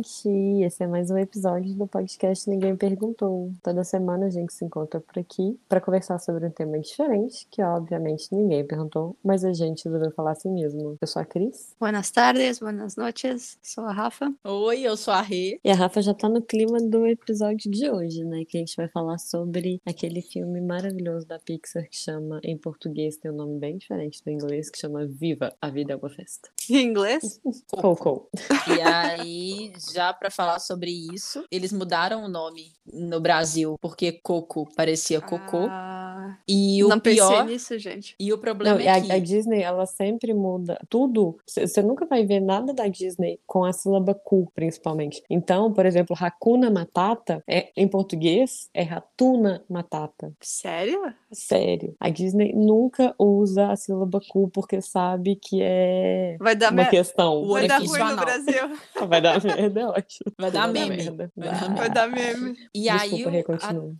gente! Esse é mais um episódio do podcast Ninguém Perguntou. Toda semana a gente se encontra por aqui para conversar sobre um tema diferente, que obviamente ninguém perguntou, mas a gente resolveu falar assim mesmo. Eu sou a Cris. Buenas tardes, buenas noches. Sou a Rafa. Oi, eu sou a Rê. E a Rafa já tá no clima do episódio de hoje, né? Que a gente vai falar sobre aquele filme maravilhoso da Pixar que chama, em português tem um nome bem diferente do inglês, que chama Viva, a Vida é uma Festa. Em inglês? Coco. E aí, já para falar sobre isso, eles mudaram o nome no Brasil porque Coco parecia cocô. Ah, E o não pensei pior. nisso, gente. E o problema Não, é a, que. a Disney, ela sempre muda tudo. Você nunca vai ver nada da Disney com a sílaba cu, principalmente. Então, por exemplo, Hakuna Matata, é, em português, é Ratuna Matata. Sério? Sério. A Disney nunca usa a sílaba cu porque sabe que é Vai dar, uma mer- questão. O Vai dar ruim no. Brasil. Vai dar merda, é ótimo. Vai dar meme. merda. Vai dar Vai dar meme. E Desculpa, aí,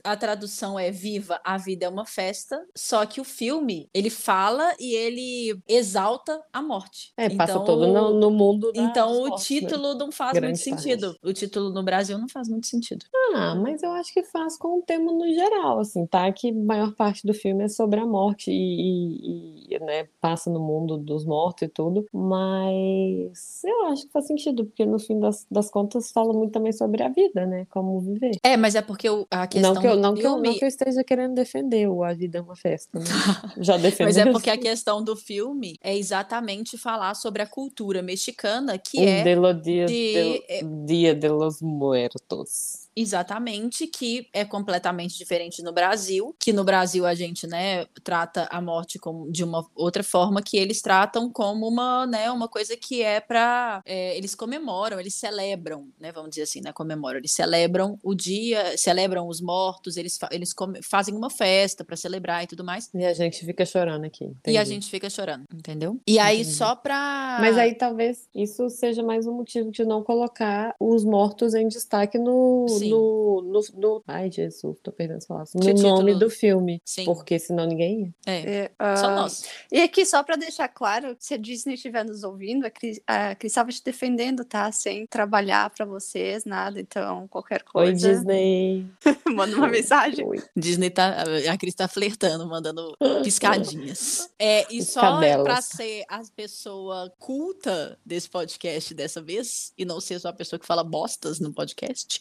a, a tradução é Viva, a vida é uma festa. Só que o filme, ele fala e ele exalta a morte. É, passa Então, todo no, no mundo da, Então o né? título não faz Grande muito sentido. O título no Brasil não faz muito sentido. Ah, mas eu acho que faz com o tema no geral, assim, tá? Que maior parte do filme é sobre a morte e, e- e, né, passa no mundo dos mortos e tudo, mas eu acho que faz sentido, porque no fim das, das contas fala muito também sobre a vida, né? Como viver. É, mas é porque o- a questão Não que, eu, não, que eu, não que eu esteja querendo defender A Vida é uma Festa, né? Já defendemos. Mas é porque a questão do filme é exatamente falar sobre a cultura mexicana, que Um é de de- de, Dia de los Muertos. Exatamente que é completamente diferente no Brasil, que no Brasil a gente, né, trata a morte como de uma outra forma que eles tratam como uma, né, uma coisa que é para eles comemoram, eles celebram, né, vamos dizer assim, né, comemoram, eles celebram o dia, celebram os mortos, eles fa- eles fazem uma festa para celebrar e tudo mais. E a gente fica chorando aqui. E a entendi. gente fica chorando, entendeu? E aí, Entendi. só pra. Mas aí talvez isso seja mais um motivo de não colocar os mortos em destaque no, Sim. no, no, no- Ai, Jesus, tô perdendo as palavras. No nome do filme. Sim. Porque senão ninguém ia. É, É, só ah, nós. E aqui, só pra deixar claro, se a Disney estiver nos ouvindo, a Cris, a Cris estava te defendendo, tá? Sem trabalhar pra vocês, nada. Então, qualquer Oi, coisa, Disney. manda uma mensagem. Oi. Disney tá. A Cris tá flertando, mandando piscadinhas. É, e só Piscadelas. pra ser a pessoa culta desse podcast dessa vez, e não ser só a pessoa que fala bostas no podcast,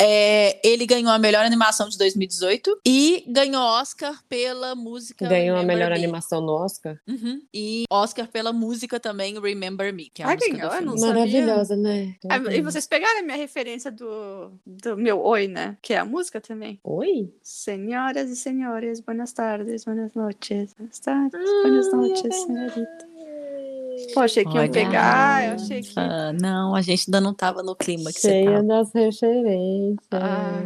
é, ele ganhou a melhor animação de 2018 e ganhou Oscar pela música. Ganhou a Remember melhor Me. animação no Oscar. Uhum. E Oscar pela música também, Remember Me, que é a Ah, música ganhou? do Eu filme. não sabia. Maravilhosa, né? Ah, e vocês pegaram a minha referência do, do meu Oi, né? Que é a música também. Oi? Senhoras e senhores, buenas tardes, buenas noches. Buenas tardes, buenas noches, senhorita. Pô, achei que iam Olha. pegar, eu achei que. Ah, não, a gente ainda não tava no clima que você Cheia tava. das referências. Ah,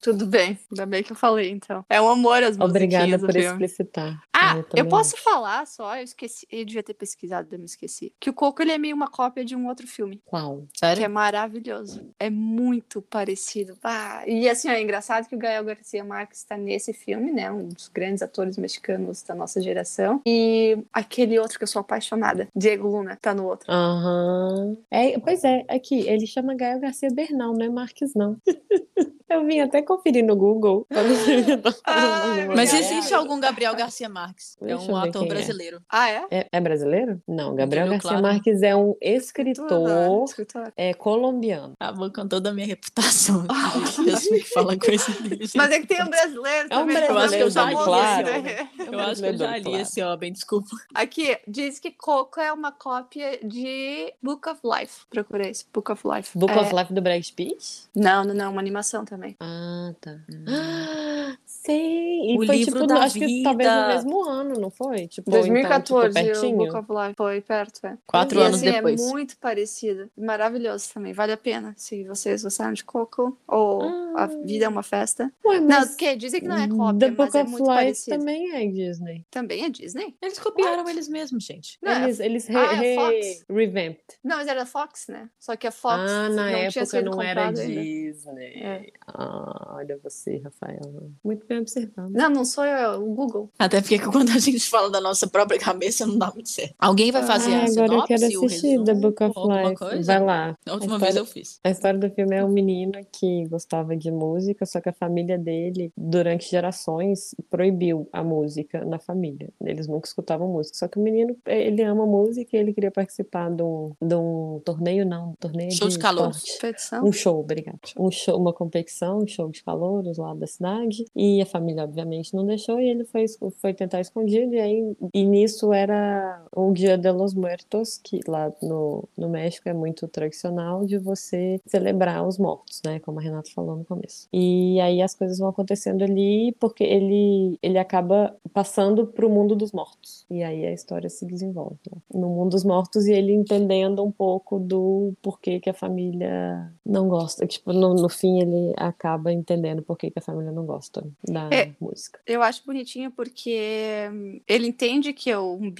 Tudo bem, ainda bem que eu falei, então. É um amor as Obrigada por explicitar. Ah, Eu eu, posso falar só, eu esqueci, eu devia ter pesquisado, eu me esqueci. Que o Coco ele é meio uma cópia de um outro filme, Qual? que Sério? é maravilhoso. É muito parecido. Ah, e assim, ó, é engraçado que o Gael Garcia Marques está nesse filme, né? Um dos grandes atores mexicanos da nossa geração. E aquele outro que eu sou apaixonada, Diego Luna, tá no outro. Aham. É, pois é, aqui, ele chama Gael Garcia Bernal, não é Marques, não. Eu vim até conferir no Google. Ai, Mas existe algum Gabriel Garcia Marques? É Deixa eu um ator é. brasileiro. Ah, é? É, é brasileiro? Não, Gabriel Entendeu? Garcia Claro. Marques é um Tudo, escritor escritor. é, colombiano. Acabou com toda a minha reputação. pessoa que fala coisa dele. Mas é que tem um brasileiro É um também. Eu acho que eu já li, claro. né? Eu acho que eu já li esse homem, desculpa. Aqui, diz que Coco é uma cópia de Book of Life. Procurei isso, Book of Life. Book É, of Life do Brad Pitt? Não, não, não, uma animação também. Ah, tá. Ah, Sim, e O foi livro tipo, da acho que talvez no vida. mesmo ano, não foi? Tipo, então, 2014, tipo, o pertinho. Book of Life foi perto, é. Quatro e, anos assim, depois. é muito parecido. Maravilhoso também, vale a pena. Se vocês gostaram de Coco, ou A Vida é uma Festa. Ué, Não, mas porque dizem que não é cópia, The mas Book é of muito Life parecido. também é Disney. Também é Disney? Eles copiaram eles mesmos, gente. Não, é- eles eles re, Ah, é re- Fox? revamped. Não, mas era Fox, né? Só que a Fox ah, na não tinha época sido não era. Disney. É. Ah, olha você, Rafael. Muito bem observado. Não, não sou eu, é o Google. Até porque quando a gente fala da nossa própria cabeça, não dá muito certo. Alguém vai fazer Ah, a agora eu sinopse, quero assistir The Book of Life. coisa? Vai lá. A última A vez história- eu fiz. A história do filme é um menino que gostava de música, só que a família dele, durante gerações, proibiu a música na família. Eles nunca escutavam música. Só que o menino, ele ama música e ele queria participar de um, de um torneio, não, um torneio Show de esporte. Competição. Um show, obrigada. Um show, uma competição, um show de calouros lá da cidade. E a família, obviamente, não deixou. E ele foi, foi tentar escondido. E aí, e nisso era o Dia de los Muertos, que lá no, no México é muito tradicional de você celebrar os mortos, né? Como a Renata falou no começo. E aí as coisas vão acontecendo ali porque ele, ele acaba passando pro mundo dos mortos. E aí a história se desenvolve né? no mundo dos mortos e ele entendendo um pouco do porquê que a família não gosta. Tipo, no, no fim ele acaba entendendo por que que a família não gosta da É. música. Eu acho bonitinho porque ele entende que o um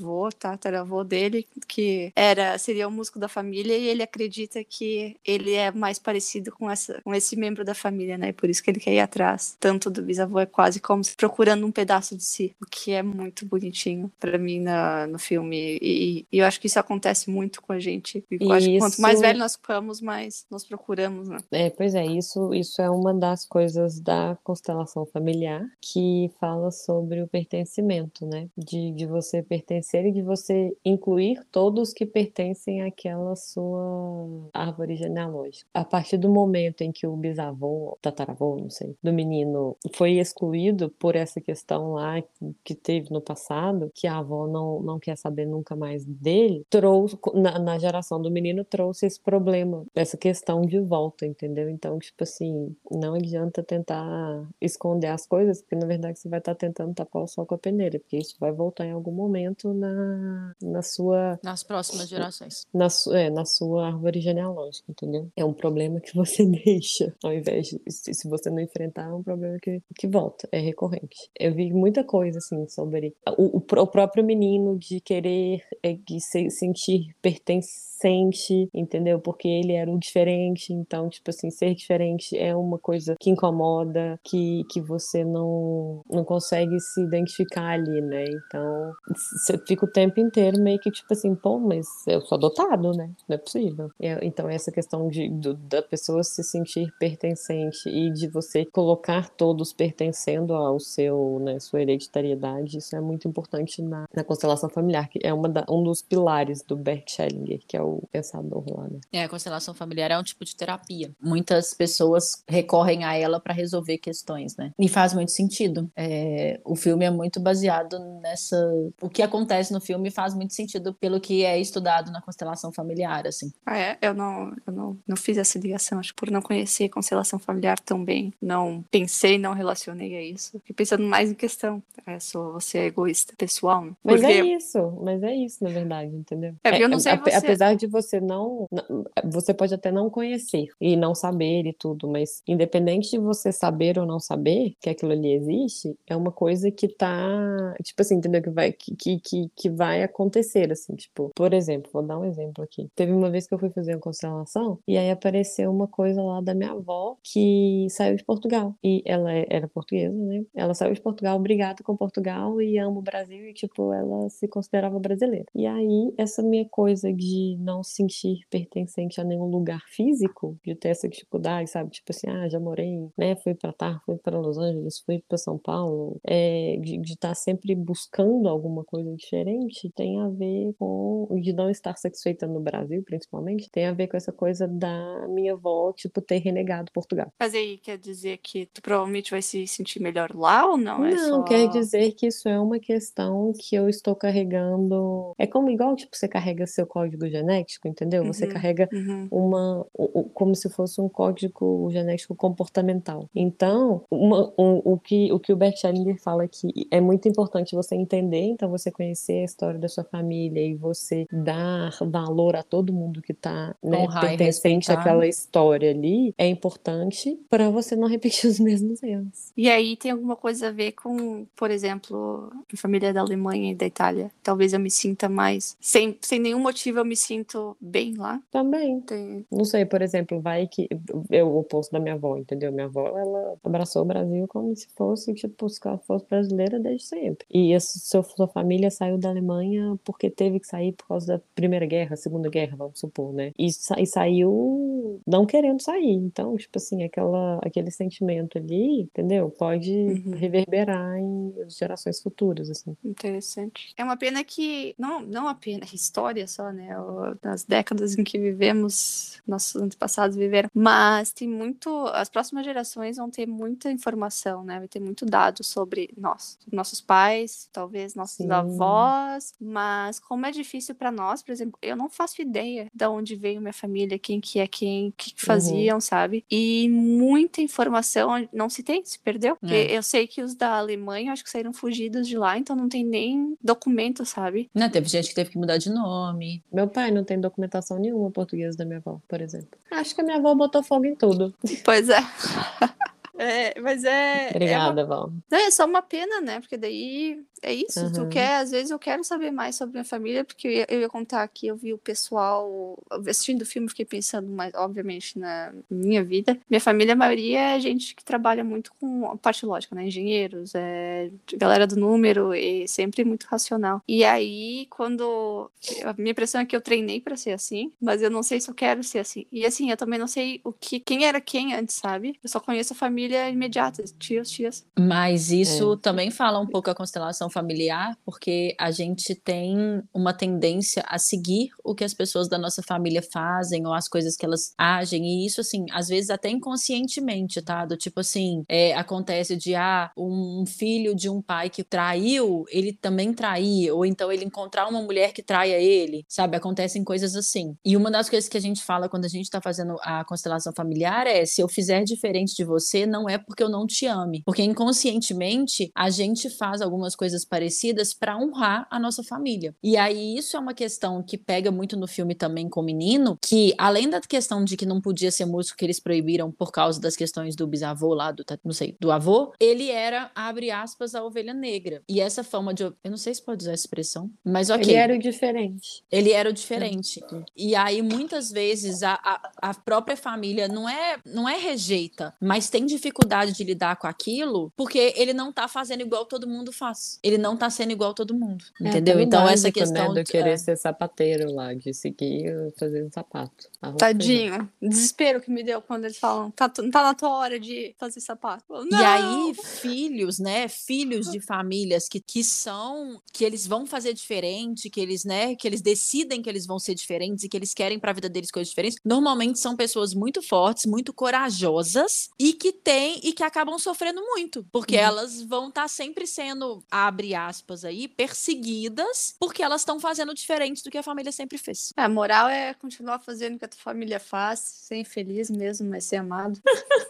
bisavô, tataravô dele, que era seria o músico da família, e ele acredita que ele é mais parecido com, essa, com esse membro da família, né? E por isso que ele quer ir atrás. Tanto do bisavô é quase como procurando um pedaço de si, o que é muito bonitinho pra mim na, no filme. E, e eu acho que isso acontece muito com a gente. E eu acho que quanto mais Isso- velho nós ficamos, mais nós procuramos, né? É, pois é, isso, isso é uma das coisas da constelação familiar que fala sobre o pertencimento, né? De, de você pertencer e de você incluir todos que pertencem àquela sua árvore genealógica. A partir do momento em que o bisavô, tataravô, não sei, do menino foi excluído por essa questão lá que teve no passado, que a avó não, não quer saber nunca mais dele, trouxe, na, na geração do menino, trouxe esse problema, essa questão de volta, entendeu? Então, tipo assim, não adianta tentar esconder as coisas, porque na verdade você vai estar tentando tapar o sol com a peneira, porque isso vai voltar em algum momento na, na sua Nas próximas gerações. na, é, na sua árvore genealógica, entendeu? É um problema que você deixa, ao invés de, se, se você não enfrentar, é um problema que, que volta, é recorrente. Eu vi muita coisa, assim, sobre o, o, o próprio menino de querer é, de se sentir pertencente, entendeu? Porque ele era o diferente, então, tipo assim, ser diferente é uma coisa que incomoda, que, que você não, não consegue se identificar ali, né? Então, fica o tempo inteiro meio que tipo assim, pô, mas eu sou adotado, né? Não é possível. Então, essa questão de, do- da pessoa se sentir pertencente e de você colocar todos pertencendo ao seu, né, sua hereditariedade, isso é muito importante na, na constelação familiar, que é uma da- um dos pilares do Bert Hellinger, que é o pensador lá, né? É, a constelação familiar é um tipo de terapia. Muitas pessoas recorrem a ela para resolver questões, né? E faz muito sentido. É, o filme é muito baseado nessa. O que acontece no filme faz muito sentido pelo que é estudado na constelação familiar, assim. Ah, é? Eu não, eu não, não fiz essa ligação, acho que por não conhecer constelação familiar tão bem, não pensei, não relacionei a isso. Fiquei pensando mais em questão. É, sou, você é egoísta pessoal, né? Mas Porque é isso, mas é isso, na verdade, entendeu? É, porque eu não sei ape- você. Apesar de você não, não- Você pode até não conhecer e não saber e tudo, mas independente de você saber ou não saber que aquilo ali existe, é uma coisa que tá. Tipo assim, entendeu? Que vai, que, que, que, vai acontecer, assim, tipo, por exemplo, vou dar um exemplo aqui. Teve uma vez que eu fui fazer uma constelação e aí apareceu uma coisa lá da minha avó que saiu de Portugal. E ela é- era portuguesa, né? Ela saiu de Portugal, obrigada com Portugal e ama o Brasil e, tipo, ela se considerava brasileira. E aí, essa minha coisa de não se sentir pertencente a nenhum lugar físico, de ter essa dificuldade, sabe? Tipo assim, ah, já morei, né? Fui pra Tar, fui para Los Angeles, fui pra São Paulo, é, de estar sempre buscando alguma coisa diferente, tem a ver com, de não estar satisfeita no Brasil, principalmente, tem a ver com essa coisa da minha avó, tipo, ter renegado Portugal. Mas aí quer dizer que tu provavelmente vai se sentir melhor lá ou não? é Não, só... quer dizer que isso é uma questão que eu estou carregando. É como igual, tipo, você carrega seu código genético, entendeu? Você Uhum. carrega Uhum. uma como se fosse um código genético comportamental. Então, uma- um- o que o que o Bert Hellinger fala que é muito importante você entender, então você conhecer conhecer a história da sua família e você dar valor a todo mundo que tá né, pertencente àquela história ali é importante para você não repetir os mesmos erros. E aí tem alguma coisa a ver com, por exemplo, a família da Alemanha e da Itália. Talvez eu me sinta mais. Sem, sem nenhum motivo eu me sinto bem lá. Também. Tem... Não sei, por exemplo, vai que eu o oposto da minha avó, entendeu? Minha avó, ela abraçou o Brasil como se fosse, tipo, se ela fosse brasileira desde sempre. E a sua, sua família saiu da Alemanha porque teve que sair por causa da Primeira Guerra, Segunda Guerra, vamos supor, né? E, sa- e saiu não querendo sair. Então, tipo assim, aquela, aquele sentimento ali, entendeu? Pode Uhum. reverberar em gerações futuras, assim. Interessante. É uma pena que. Não, não a pena, história só, né? Das décadas em que vivemos, nossos antepassados viveram. Mas tem muito. As próximas gerações vão ter muita informação, né? Vai ter muito dado sobre nós, nossos pais, talvez nossos Sim. avós. Mas como é difícil para nós, por exemplo, eu não faço ideia de onde veio minha família, quem que é quem, o que, que faziam, sabe? E muita informação não se tem, se perdeu. Porque É. Eu sei que os da Alemanha, acho que saíram fugidos de lá, então não tem nem documento, sabe? Né, teve gente que teve que mudar de nome. Meu pai não tem documentação nenhuma portuguesa da minha avó, por exemplo. Acho que a minha avó botou fogo em tudo. Pois é. É, mas é. É, uma- Obrigada, Val. não, é só uma pena, né? Porque daí é isso. Tu Aham. quer, às vezes eu quero saber mais sobre minha família, porque eu ia, eu ia contar aqui, eu vi o pessoal assistindo o filme, fiquei pensando mais, obviamente, na minha vida. Minha família, a maioria é gente que trabalha muito com a parte lógica, né? Engenheiros, é, galera do número, e sempre muito racional. E aí, quando. A minha impressão é que eu treinei pra ser assim, mas eu não sei se eu quero ser assim. E assim, eu também não sei o que, quem era quem antes, sabe? Eu só conheço a família imediata, tios, tias. Mas isso É. também fala um pouco a constelação familiar, porque a gente tem uma tendência a seguir o que as pessoas da nossa família fazem ou as coisas que elas agem, e isso, assim, às vezes até inconscientemente, tá? Do tipo assim, é, acontece de, ah, um filho de um pai que traiu, ele também trair, ou então ele encontrar uma mulher que traia ele, sabe? Acontecem coisas assim. E uma das coisas que a gente fala quando a gente tá fazendo a constelação familiar é: se eu fizer diferente de você, não é porque eu não te ame. Porque inconscientemente a gente faz algumas coisas parecidas para honrar a nossa família. E aí isso é uma questão que pega muito no filme também com o menino, que além da questão de que não podia ser músico que eles proibiram por causa das questões do bisavô lá, do, não sei, do avô, ele era, abre aspas, a ovelha negra. E essa fama de. Eu não sei se pode usar essa expressão, mas ok. Ele era o diferente. Ele era o diferente. E aí, muitas vezes, a, a, a própria família não é, não é rejeita, mas tem dificuldade de lidar com aquilo porque ele não tá fazendo igual todo mundo faz. Ele não tá sendo igual todo mundo. Entendeu? É, então, básico, essa questão. Né, de- de querer é. ser sapateiro lá, de seguir fazendo sapato. Tadinho. Desespero que me deu quando eles falam, tá, tá na tua hora de fazer sapato. Eu, E aí, filhos, né? Filhos de famílias que, que são, que eles vão fazer diferente, que eles, né, que eles decidem que eles vão ser diferentes e que eles querem pra vida deles coisas diferentes. Normalmente são pessoas muito fortes, muito corajosas e que têm e que acabam sofrendo muito, porque Uhum. elas vão estar sempre sendo, abre aspas aí, perseguidas, porque elas estão fazendo diferente do que a família sempre fez. A moral é continuar fazendo o que a tua família faz, ser infeliz mesmo, mas ser amado.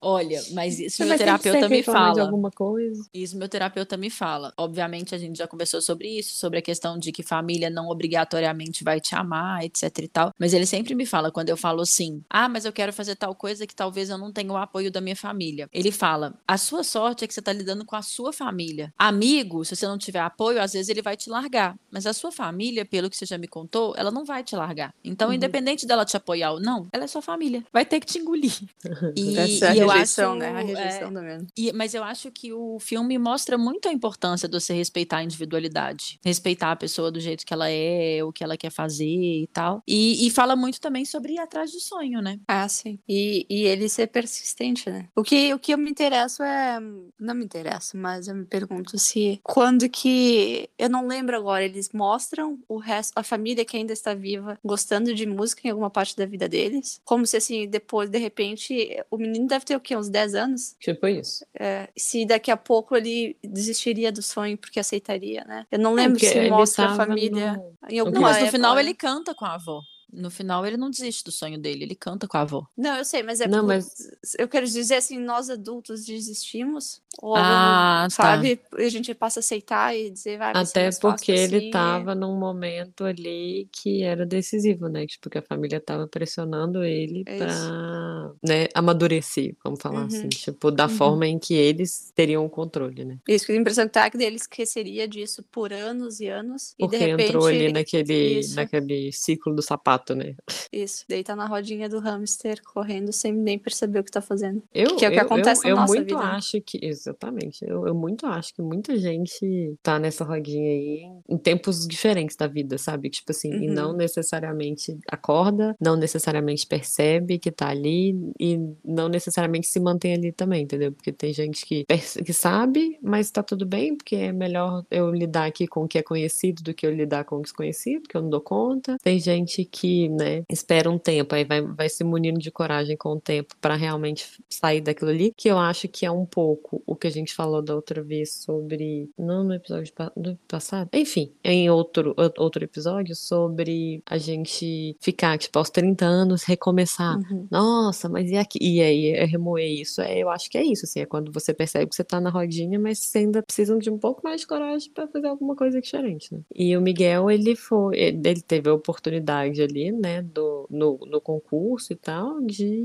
Olha, mas isso meu terapeuta me fala. alguma coisa. Isso meu terapeuta me fala. Obviamente a gente já conversou sobre isso, sobre a questão de que família não obrigatoriamente vai te amar, etc e tal. Mas ele sempre me fala quando eu falo assim: "Ah, mas eu quero fazer tal coisa que talvez eu não tenha o apoio da minha família". Ele fala: "A sua sorte é que você tá lidando com a sua família. Amigo, se você não tiver apoio, às vezes ele vai te largar, mas a sua família, pelo que você já me contou, ela não vai te largar. Então, Uhum. independente dela te apoiar ou não, ela é sua família. Vai ter que te engolir". E, Essa é a e rejeição, acho, né? A é, rejeição do mesmo. e- mas eu acho que o filme mostra muito a importância de você respeitar a individualidade, respeitar a pessoa do jeito que ela é, o que ela quer fazer e tal. E, e fala muito também sobre ir atrás do sonho, né? Ah, sim. E, e ele ser persistente, né? O que, o que eu me interesso é. Não me interesso, mas eu me pergunto se. Quando que. Eu não lembro agora, eles mostram o resto, a família que ainda está viva, gostando de música em alguma parte da vida deles. Como se assim, depois, de repente, o menino deve ter o quê? Uns 10 anos? Tipo isso. É, se daqui a pouco ele desistiria do sonho porque aceitaria, né? Eu não É, lembro porque se mostra a família no- em Não, mas no final né? ele canta com a avó. No final, ele não desiste do sonho dele, ele canta com a avó. Não, eu sei, mas é Não, por- mas- eu quero dizer assim, nós adultos desistimos, ou, Ah, tá. sabe? E a gente passa a aceitar e dizer, vai, Até porque ele assim, tava num momento ali que era decisivo, né? Tipo, que a família tava pressionando ele É pra, né, amadurecer, vamos falar Uhum. assim. Tipo, da Uhum. forma em que eles teriam o controle, né? Isso, que a impressão que tá que ele esqueceria disso por anos e anos, e de Porque repente, entrou ali naquele, isso. naquele ciclo do sapato, né? isso, daí tá na rodinha do hamster, correndo sem nem perceber o que tá fazendo. Eu, Que é o que eu, acontece eu, na eu nossa muito vida, né? acho que, exatamente, eu, eu muito acho que muita gente tá nessa rodinha aí em, em tempos diferentes da vida, sabe? Tipo assim, e não Uhum. necessariamente acorda, não necessariamente percebe que tá ali e não necessariamente se mantém ali também, entendeu? Porque tem gente que, que sabe, mas tá tudo bem, porque é melhor eu lidar aqui com o que é conhecido do que eu lidar com o desconhecido, que eu não dou conta. Tem gente que, né, espera um tempo, aí vai, vai se munindo de coragem com o tempo para realmente sair daquilo ali, que eu acho que é um pouco o que a gente falou da outra vez sobre. Não no episódio do passado? Enfim, em outro, outro episódio sobre a gente ficar, tipo, aos 30 anos, recomeçar. Uhum. Nossa, mas e aqui? E aí, é remoer isso? É, eu acho que é isso, assim, é quando você percebe que você tá na rodinha, mas você ainda precisa de um pouco mais de coragem pra fazer alguma coisa diferente, né? E o Miguel, ele foi, ele teve a oportunidade ali, né, do, no, no concurso e tal, de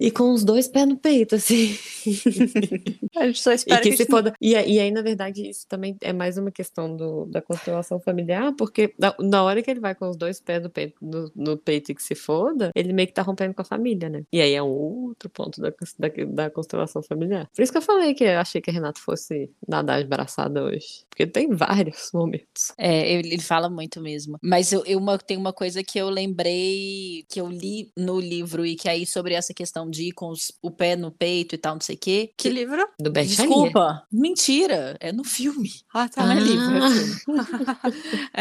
ir com os dois pés no peito, assim. A gente só E espera que que, se foda. E, aí- e aí, na verdade, isso também é mais uma questão do, da constelação familiar, porque na, na hora que ele vai com os dois pés no peito, no, no peito e que se foda, ele meio que tá rompendo com a família, né? E aí é um outro ponto da, da, da constelação familiar. Por isso que eu falei que eu achei que a Renata fosse nadar abraçada hoje. Porque tem vários momentos. É, ele, ele fala muito mesmo. Mas eu, eu uma, tem uma coisa que eu lembrei, que eu li no livro, e que aí sobre essa questão de ir com os- o pé no peito e tal, não sei o quê. Que livro? Do Bert. Desculpa, mentira, é no filme. Ah, tá. Não é livro, é Ah. filme.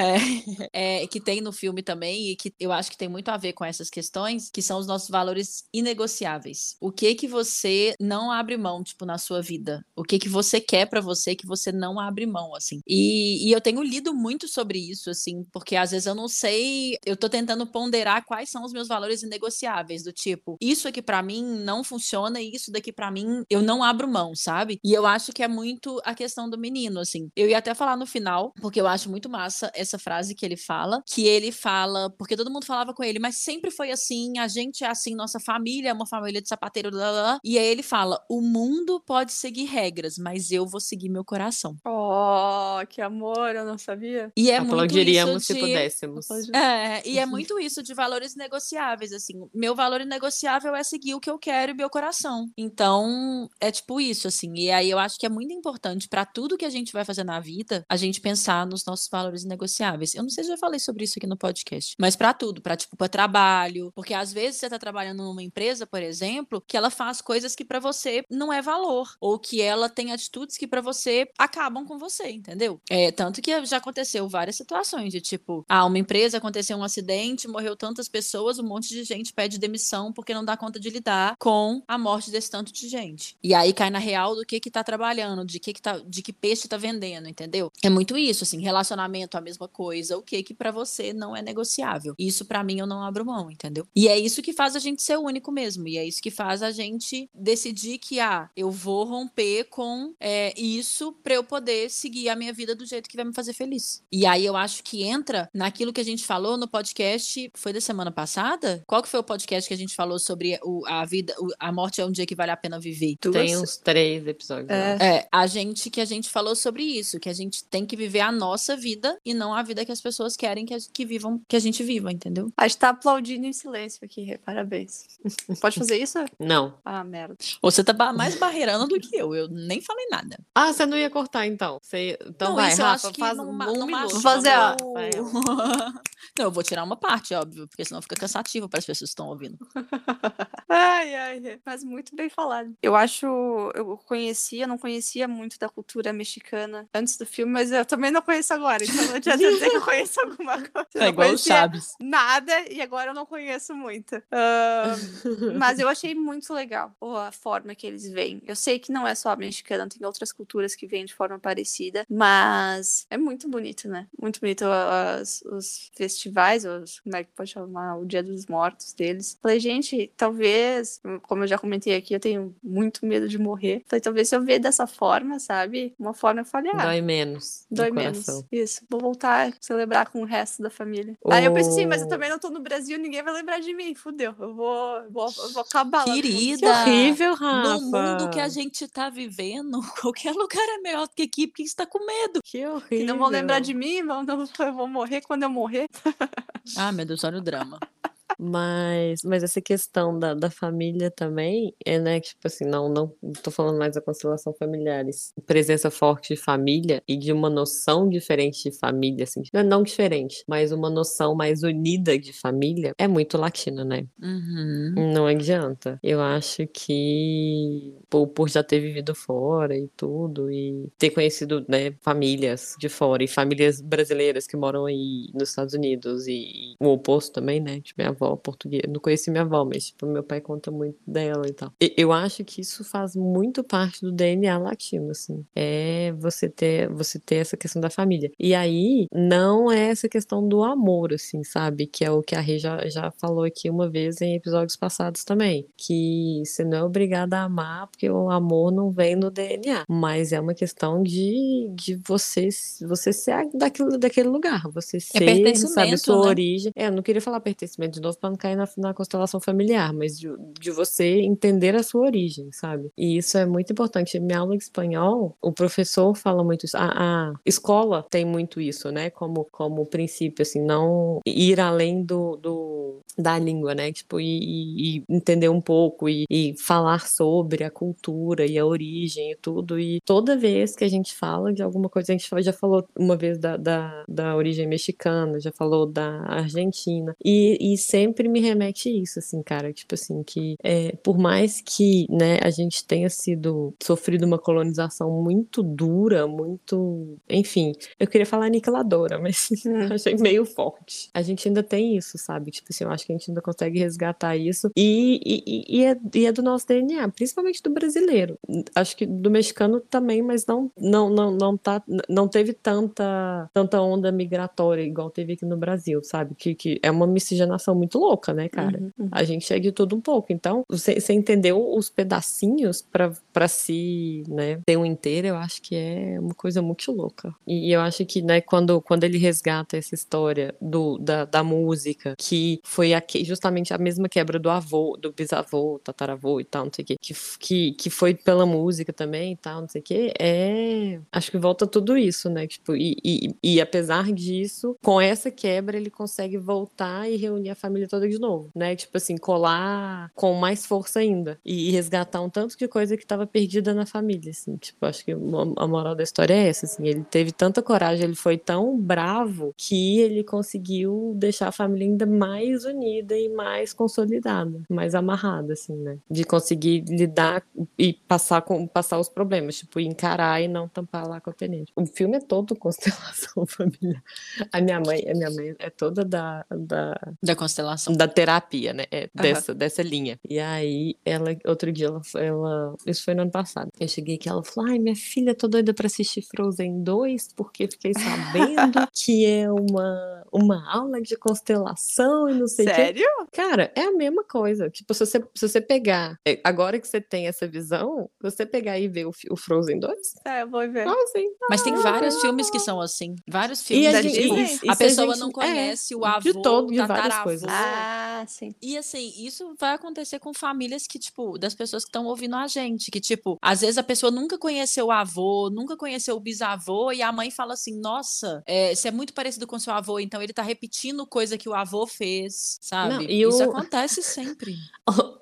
É, é, que tem no filme também e que eu acho que tem muito a ver com essas questões, que são os nossos valores inegociáveis. O que que você não abre mão, tipo, na sua vida? O que que você quer pra você que você não abre mão, assim? E, e eu tenho lido muito sobre isso, assim, porque às vezes eu não sei, eu tô tentando ponderar quais são os meus valores inegociáveis, do tipo, isso aqui pra mim não funciona e isso daqui pra mim eu não abro mão, sabe? E eu acho que é muito a questão do menino, assim. Eu ia até falar no final, porque eu acho muito massa essa frase que ele fala, que ele fala, porque todo mundo falava com ele, mas sempre foi assim, a gente é assim, nossa família é uma família de sapateiro, blá, blá, e aí ele fala, o mundo pode seguir regras, mas eu vou seguir meu coração. Oh, que amor, eu não sabia. E é muito Aplaudiríamos isso se de... pudéssemos. É, e é muito isso de valores negociáveis, assim. Meu valor negociável é seguir o que eu quero e meu coração. Então, é tipo isso, assim. E aí eu acho que é muito importante pra tudo que a gente vai fazer na vida, a gente pensar nos nossos valores negociáveis. Eu não sei se já falei sobre isso aqui no podcast, mas pra tudo, pra tipo, para trabalho, porque às vezes você tá trabalhando numa empresa, por exemplo, que ela faz coisas que pra você não é valor, ou que ela tem atitudes que pra você acabam com você, entendeu? É, tanto que já aconteceu várias situações de tipo, ah, uma empresa aconteceu um acidente, morreu tantas pessoas, um monte de gente pede demissão porque não dá conta de lidar com a morte desse tanto de gente. E aí cai na real do que que tá trabalhando, de que que tá, de que peixe tá vendendo, entendeu? É muito isso, assim, relacionamento a mesma coisa, o que que para você não é negociável. Isso pra mim eu não abro mão, entendeu? E é isso que faz a gente ser único mesmo, e é isso que faz a gente decidir que ah, eu vou romper com é, isso pra eu poder seguir a minha vida do jeito que vai me fazer feliz. E aí eu acho que entra naquilo que a gente falou no podcast, foi da semana passada? Qual que foi o podcast que a gente falou sobre o, a vida, o- a morte é um dia que vale a pena viver? Tem uns três episódios. É. É, a gente que a gente falou sobre isso, que a gente tem que viver a nossa vida e não a vida que as pessoas querem que, a- que vivam, que a gente viva, entendeu? A gente tá aplaudindo em silêncio aqui, parabéns. Pode fazer isso? Não. Ah, merda. Você tá mais barreirando do que eu, eu nem falei nada. Ah, você não ia cortar então. Você... Então Não, vai, isso eu Rafa, acho que faz numa- um numa minuto. Vou fazer, ó. Não, eu vou tirar uma parte, óbvio, porque senão fica cansativo para as pessoas que estão ouvindo. Ai, ai, mas muito bem falado. Eu acho, eu conhecia, não conhecia muito da cultura mexicana antes do filme, mas eu também não conheço agora, então não adianta dizer que eu conheço alguma coisa. É não igual o Chaves. Nada, e agora eu não conheço muito. Ahn, mas eu achei muito legal a forma que eles veem. Eu sei que não é só a mexicana, tem outras culturas que veem de forma parecida, mas Mas é muito bonito, né? Muito bonito as, os festivais, os, como é que pode chamar? O Dia dos Mortos deles. Falei, gente, talvez, como eu já comentei aqui, eu tenho muito medo de morrer. Falei, talvez se eu ver dessa forma, sabe? Uma forma eu falei, ah, Dói menos. no Dói menos. coração. Isso. Vou voltar a celebrar com o resto da família. O- Aí eu pensei assim, mas eu também não tô no Brasil, ninguém vai lembrar de mim. Fudeu. Eu vou, eu vou, eu vou acabar lá. Querida, Que horrível, Rafa. No mundo que a gente tá vivendo, qualquer lugar é melhor do que aqui, porque você tá com medo. Que horrível. Que não vão lembrar de mim, vão, não, eu vou morrer quando eu morrer. Ah, meu Deus, olha o drama. Mas, mas essa questão da, da família também é, né, tipo assim, não, não tô falando mais da constelação familiares. Presença forte de família e de uma noção diferente de família, assim, não, diferente, mas uma noção mais unida de família é muito latina, né? Uhum. Não adianta. Eu acho que por, por já ter vivido fora e tudo, e ter conhecido, né, famílias de fora e famílias brasileiras que moram aí nos Estados Unidos e, o oposto também, né? Tipo, minha avó portuguesa. Não conheci minha avó, mas tipo, meu pai conta muito dela e tal. E eu acho que isso faz muito parte do DNA latino, assim. É você ter, você ter essa questão da família. E aí, não é essa questão do amor, assim, sabe? Que é o que a Rê já, já falou aqui uma vez em episódios passados também. Que você não é obrigada a amar, porque o amor não vem no DNA. Mas é uma questão de, de você, você ser daquilo, daquele lugar. Você ser, sabe, pertencimento, sua né? origem. É, eu não queria falar pertencimento de pra não cair na, na constelação familiar, mas de, de você entender a sua origem, sabe? E isso é muito importante. Minha aula de espanhol, o professor fala muito isso. A, a escola tem muito isso, né? Como, como princípio, assim, não ir além do, do da língua, né? Tipo, e- e entender um pouco e, e falar sobre a cultura e a origem e tudo. E toda vez que a gente fala de alguma coisa, a gente já falou uma vez da, da, da origem mexicana, já falou da Argentina. E, e sempre me remete a isso, assim, cara. Tipo assim, que é, por mais que, né, a gente tenha sido sofrido uma colonização muito dura, muito. Enfim, eu queria falar aniquiladora, mas Hum. achei meio forte. A gente ainda tem isso, sabe? Tipo assim, eu acho que a gente ainda consegue resgatar isso. E, e, e- e é, e é do nosso DNA, principalmente do brasileiro. Acho que do mexicano também, mas não, não, não, não, tá, não teve tanta, tanta onda migratória igual teve aqui no Brasil, sabe? Que, que é uma miscigenação muito louca, né, cara? Uhum, uhum. A gente é de tudo um pouco. Então, você, você entendeu os pedacinhos para se, né, ter um inteiro, eu acho que é uma coisa muito louca. E eu acho que, né, quando, quando ele resgata essa história do, da, da música, que foi aque- justamente a mesma quebra do avô, do bisavô, tataravô e tal, não sei o quê, que, que, que foi pela música também e tal, não sei o quê, é. Acho que volta tudo isso, né? Tipo, e, e, e apesar disso, com essa quebra, ele consegue voltar e reunir a família toda de novo, né? Tipo assim, colar com mais força ainda. E resgatar um tanto de coisa que estava perdida na família, assim. Tipo, acho que a moral da história é essa, assim. Ele teve tanta coragem, ele foi tão bravo que ele conseguiu deixar a família ainda mais unida e mais consolidada, mais amarrada, assim, né? De conseguir lidar e passar com passar os problemas, tipo, encarar e não tampar lá com a peneira. O filme é todo constelação familiar. A minha mãe, a minha mãe é toda da, da Da constelação. Da terapia, né? É, dessa, dessa linha. E aí, ela, outro dia, ela, ela. Isso foi no ano passado. Eu cheguei aqui, ela falou: Ai, minha filha, tô doida pra assistir Frozen 2, porque fiquei sabendo que é uma, uma aula de constelação e não sei o quê. Sério? Cara, é a mesma coisa. Tipo, se você, se você pegar. é, Agora que você tem essa visão, você pegar e ver o, o Frozen 2, É, eu vou ver. igualzinho. Mas tem vários filmes que são assim. Vários filmes E a gente- tipo, Disney? e a pessoa gente- não é, conhece o de avô, todo, de várias tataravô. Ah, sim. E assim, isso vai acontecer com famílias que, tipo, das pessoas que estão ouvindo a gente. Que, tipo, às vezes a pessoa nunca conheceu o avô, nunca conheceu o bisavô, e a mãe fala assim: nossa, é, você é muito parecido com seu avô, então ele tá repetindo coisa que o avô fez, sabe? Não, e Isso o- acontece sempre.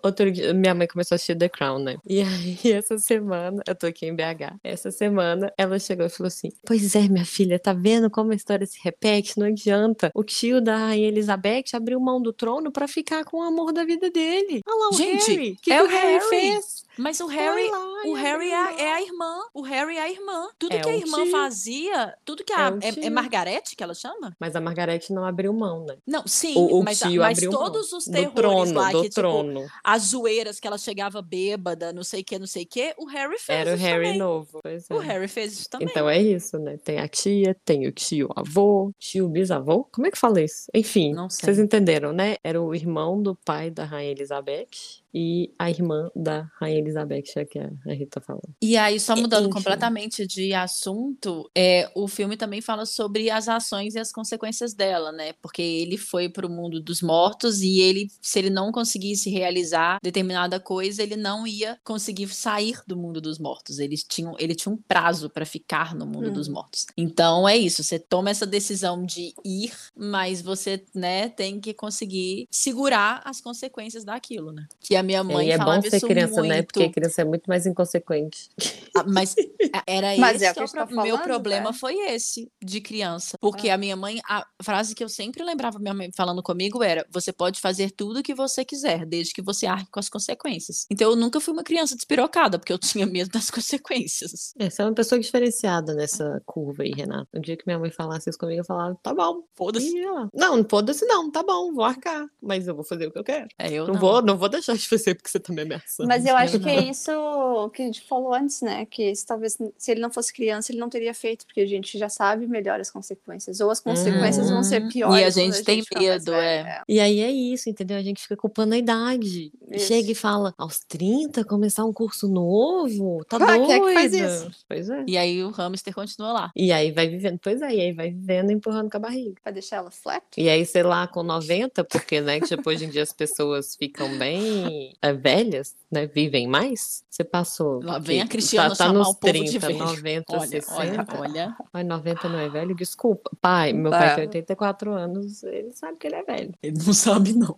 Outro dia, minha mãe começou a assistir The Crown, né? E aí, essa semana, eu tô aqui em BH. Essa semana, ela chegou e falou assim: Pois é, minha filha, tá vendo como a história se repete? Não adianta. O tio da Rainha Elizabeth abriu mão do trono pra ficar com o amor da vida dele. Olha lá o Gente, Harry. Que, é que o Harry Harry. fez? Mas o Harry, lá o Harry é, é a irmã. O Harry é a irmã. Tudo É que a irmã tio. fazia, tudo que É a. um É, é tio. Margarete que ela chama? Mas a Margarete não abriu mão, né? Não, sim, O, o mas, tio mas abriu mão. todos os do terrores trono, lá, do que tipo, trono. as zoeiras que ela chegava bêbada, não sei o que, não sei o que, o Harry fez Era o Harry também. novo. Pois O é. Harry fez isso também. Então é isso, né? Tem a tia, tem o tio avô, tio bisavô. Como é que fala isso? Enfim, Não sei. vocês entenderam, né? Era o irmão do pai da Rainha Elizabeth e a irmã da Rainha Elizabeth, é que a Rita falou. E aí, só mudando completamente de assunto, é, o filme também fala sobre as ações e as consequências dela, né? Porque ele foi para o mundo dos mortos e ele, se ele não conseguisse realizar determinada coisa, ele não ia conseguir sair do mundo dos mortos. Eles tinham, ele tinha um prazo para ficar no mundo dos Hum. mortos. Então é isso, você toma essa decisão de ir, mas você, né, tem que conseguir segurar as consequências daquilo, né? Que a minha mãe e é bom ser criança, muito. né? Porque criança é muito mais inconsequente. Ah, Mas a- era Mas esse é o é pro- meu falando, problema né? foi esse de criança, porque a minha mãe, a frase que eu sempre lembrava minha mãe falando comigo era: você pode fazer tudo o que você quiser, desde que você arque com as consequências. Então eu nunca fui uma criança despirocada, porque eu tinha medo das consequências. É, você é uma pessoa diferenciada nessa curva aí, Renata. Um dia que minha mãe falasse isso comigo, eu falava, tá bom. Foda-se. Não, foda-se não, tá bom, vou arcar. Mas eu vou fazer o que eu quero. É, eu Não, não. vou, não vou deixar de fazer porque você tá me ameaçando. Mas eu acho que é não. isso que a gente falou antes, né? Que se, talvez se ele não fosse criança, ele não teria feito, porque a gente já sabe melhor as consequências. Ou as consequências vão ser Uhum. piores. E a gente tem ficar mais medo, é. E aí é isso, entendeu? A gente fica culpando a idade. Isso. Chega e fala, aos 30, começar um curso novo? Tá Ah, doida? quem é que faz isso? Pois é. E aí o hamster continua lá. E aí vai vivendo, pois é, e aí vai vivendo empurrando com a barriga. Pra deixar ela flat? E aí, sei lá, com 90, porque, né, que tipo, hoje em dia as pessoas ficam bem é, velhas, né, vivem mais. Você passou. Lá que vem a Cristiana tá, tá nos o povo de 30, velho. 90, Olha, 60. olha, olha. Ai, 90 não é velho? Desculpa. Pai, meu pai Tá. tem 84 anos, ele sabe que ele é velho. Ele não sabe, não.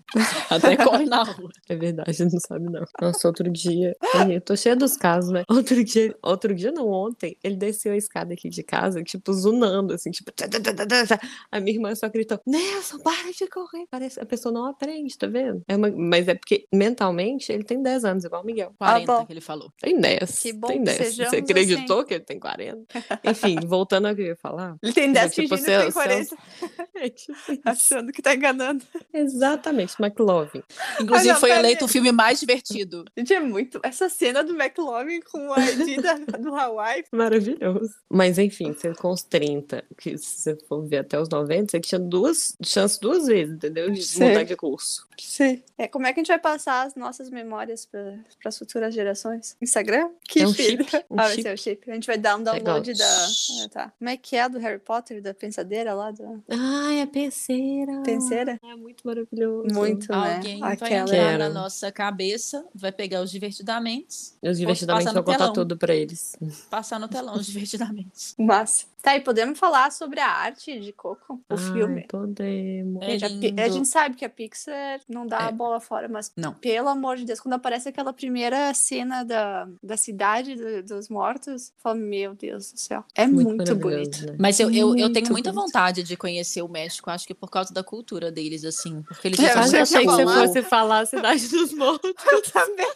Até corre na rua. É verdade, não sabe não. Nossa, outro dia, eu tô cheia dos casos, né? Outro dia, outro dia não, ontem, ele desceu a escada aqui de casa, tipo, zunando, assim, tipo... tá, tá, tá, tá, tá, tá. A minha irmã só gritou, Nelson, para de correr. Parece, a pessoa não aprende, tá vendo? É uma- mas é porque, mentalmente, ele tem 10 anos, igual o Miguel. 40 bom. que ele falou. Tem 10. Que bom tem que 10. Você acreditou que ele tem 40? Enfim, voltando ao que eu ia falar. Ele tem 10 tipo, fingindo que tem 40, É tipo achando que tá enganando. Exatamente, McLovin. Inclusive, não, foi eleito o filme mais divertido. Gente, é muito. Essa cena do McLovin com a Edida do Hawaii. Maravilhoso. Mas enfim, você com os 30, que se você for ver até os 90, você tinha duas chances duas vezes, entendeu? De Sim. mudar de curso. Sim. É, como é que a gente vai passar as nossas memórias para as futuras gerações? Instagram? Que É um filho. chip, um ah, vai chip. ser o chip. A gente vai dar um download igual. da. Ah, tá. Como é que é a do Harry Potter, da pensadeira lá? Da Ai, a penseira. penseira? É muito maravilhoso. Muito, né? Alguém vai Aquela. entrar na nossa cabeça, vai pegar os divertidamente, Os divertidamente vou contar tudo pra eles. passar no telão os divertidamente. Massa. Tá, e podemos falar sobre a arte de Coco, o Ai, filme. podemos. É Gente, a, a gente sabe que a Pixar não dá É. a bola fora, mas Não. pelo amor de Deus, quando aparece aquela primeira cena da, da cidade do- dos mortos, eu falo, meu Deus do céu, é muito, maravilhoso, bonito. né? Mas eu, eu, eu tenho Muito muita bonito. vontade de conhecer o México, acho que por causa da cultura deles, assim. Porque eles É, você eu muito achei que você falar? fosse falar a Cidade dos Mortos. Eu também.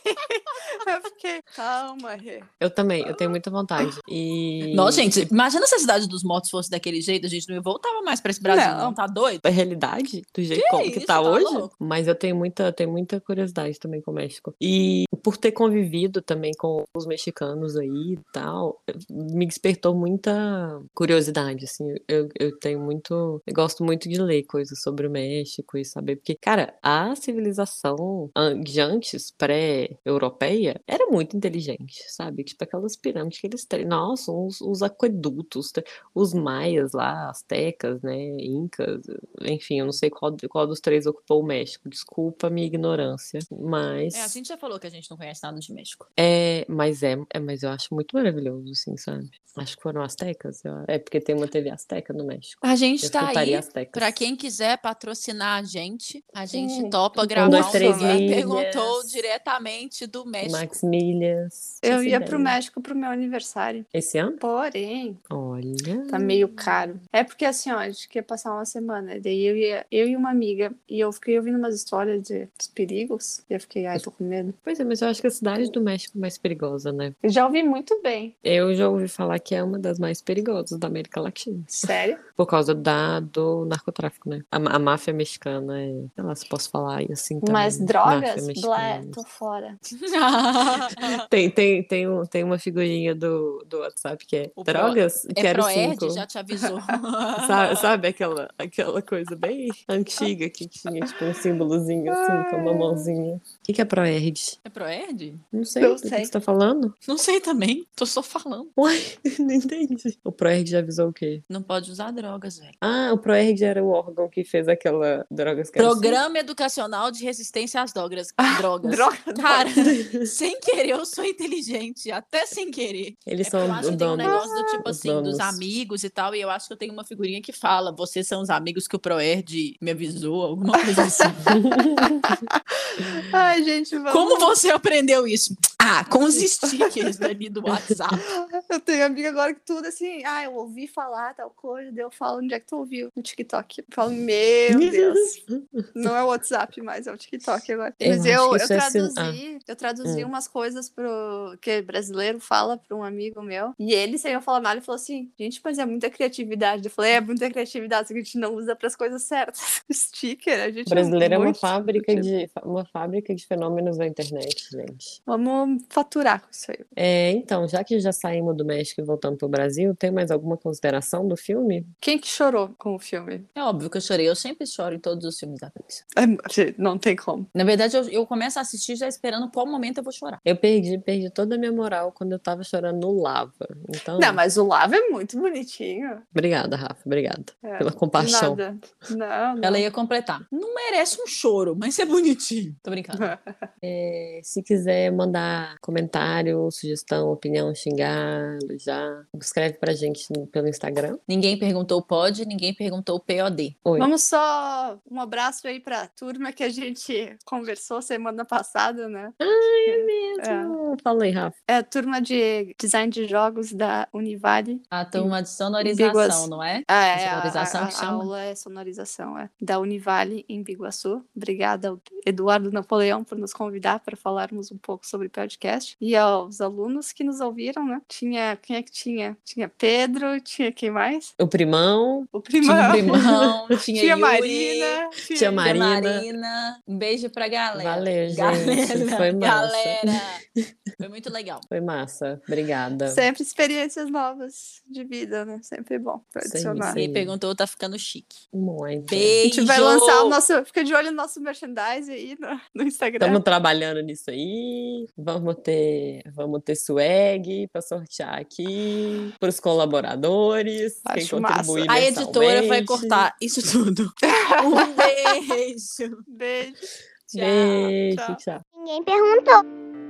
Eu fiquei, calma, Rê. Eu também, eu tenho muita vontade. E. Nossa, gente, imagina se a Cidade dos Mortos fosse daquele jeito, a gente não voltava mais pra esse Brasil, não, Não. tá doido? a realidade do jeito Que como que isso, tá tá hoje. louco. Mas eu tenho muita, tenho muita curiosidade também com o México. E por ter convivido também com os mexicanos aí e tal, me despertou muita curiosidade, assim. Eu, eu tenho muito. Eu gosto muito de ler coisas sobre o México e saber. Porque, cara, a civilização de antes, pré-europeia, era muito inteligente, sabe? Tipo aquelas pirâmides que eles têm. Nossa, os, os aquedutos, os maias lá, astecas, né? Incas, enfim, eu não sei qual, qual dos três ocupou o México. Desculpa a minha ignorância. Mas. É, a gente já falou que a gente não conhece nada de México. É, mas é, é, mas eu acho muito maravilhoso, assim, sabe? Acho que foram astecas. eu- É porque tem uma TV asteca no México. A gente Eu tá aí astecas. Pra quem quiser patrocinar a gente, a gente topa um, gravar dois, um três Ninguém milhas. perguntou diretamente do México. Max Milhas. Eu ia pro. México pro meu aniversário. Esse ano? Porém, Olha. Olha. Tá meio caro. É porque assim, ó, a gente quer passar uma semana. Daí eu, ia, eu e uma amiga, e eu fiquei ouvindo umas histórias de, dos perigos. E eu fiquei, ai, tô com medo. Pois é, mas eu acho que a cidade do México é mais perigosa, né? Eu já ouvi muito bem. Eu já ouvi falar que é uma das mais perigosas da América Latina. Sério? Por causa da, do narcotráfico, né? A, a máfia mexicana é. Sei lá se posso falar aí assim também. Mas drogas? Blé, tô fora. Tem, tem, tem, um, tem uma figurinha do, do WhatsApp que é O pro- drogas, É quero Proerd, cinco. já te avisou. Sabe, sabe aquela, aquela coisa bem antiga que tinha tipo um símbolozinho assim, com uma mãozinha. O que, que é Proerd? É Proerd? Não sei. Não do que sei. você tá falando? Não sei também, tô só falando. Uai, não entendi. O Proerd já avisou o quê? Não pode usar drogas, velho. Ah, o Proerd era o órgão que fez aquela drogas quero cinco. Programa Educacional de Resistência às Drogas. drogas. Droga, Cara, sem querer eu sou inteligente, até sem querer. Eles É porque eu são acho o que tem um negócio do tipo os assim, dos donos. amigos e tal, e eu acho que eu tenho uma figurinha que fala, vocês são os amigos que o Proerd me avisou, alguma coisa assim. Ai, gente, vamos. Como você aprendeu isso? Ah, com os stickers ali do WhatsApp. Eu tenho amiga agora que tudo assim, ah, eu ouvi falar tal coisa, daí eu falo onde é que tu ouviu? No TikTok. Eu falo, meu Deus. Não é o WhatsApp mais, é o TikTok agora. Eu Mas eu, eu é sin- traduzi, eu traduzi Hum. umas coisas pro que brasileiro fala para um amigo meu. E ele, sem eu falar nada, ele falou assim: gente, mas é muita criatividade. Eu falei, é muita criatividade, só que a gente não usa pras coisas certas. Sticker, a gente O brasileiro é uma muito fábrica de uma fábrica de fenômenos da internet, gente. Vamos faturar com isso aí. É, então, já que já saímos do México e voltamos pro Brasil, tem mais alguma consideração do filme? Quem que chorou com o filme? É óbvio que eu chorei, eu sempre choro em todos os filmes da Pixar. É, Não tem como. Na verdade, eu, eu começo a assistir já esperando qual momento eu vou chorar. Eu perdi, perdi toda a minha moral quando eu tava chorando no Lava. Então, Não, mas o Lava é muito bonitinho. obrigada, Rafa, obrigada É, pela compaixão. Nada. Não, não. Ela ia completar. Não merece um choro, mas é bonitinho. Tô brincando. É, se quiser mandar comentário, sugestão, opinião, xingar, já escreve pra gente pelo Instagram. Ninguém perguntou pode, ninguém perguntou POD. Oi. Vamos só um abraço aí pra turma que a gente conversou semana passada, né? É mesmo. Fala aí, Rafa. É a turma de design de jogos da Univale. A turma de sonorização, não é? Ah, é, a, sonorização a- que a chama? aula é sonorização, é. Da Univale em Biguaçu. Obrigada Eduardo Napoleão por nos convidar para falarmos um pouco sobre podcast. E aos alunos que nos ouviram, né? Tinha, quem é que tinha? Tinha Pedro, tinha quem mais? O primão, O Tinha Primão. o Primão, tinha, Tinha Yuri, Marina. Tia tinha Marina. Marina. Um beijo pra galera. Valeu, gente. Galera, Foi massa. galera. Foi muito legal. Foi massa. Obrigada. Sempre experiências novas de vida, né? Sempre bom pra Sim, adicionar. sim. Quem perguntou tá ficando chique. Muito. A Beijo. gente vai lançar o nosso. Fica de olho no nosso merchandise aí no, no Instagram. Estamos trabalhando nisso aí. Vamos ter, vamos ter swag para sortear aqui para os colaboradores. quem Acho massa. contribuir A editora vai cortar isso tudo. Um beijo. Beijo. Tchau. Beijo, Tchau. tchau. Ninguém perguntou.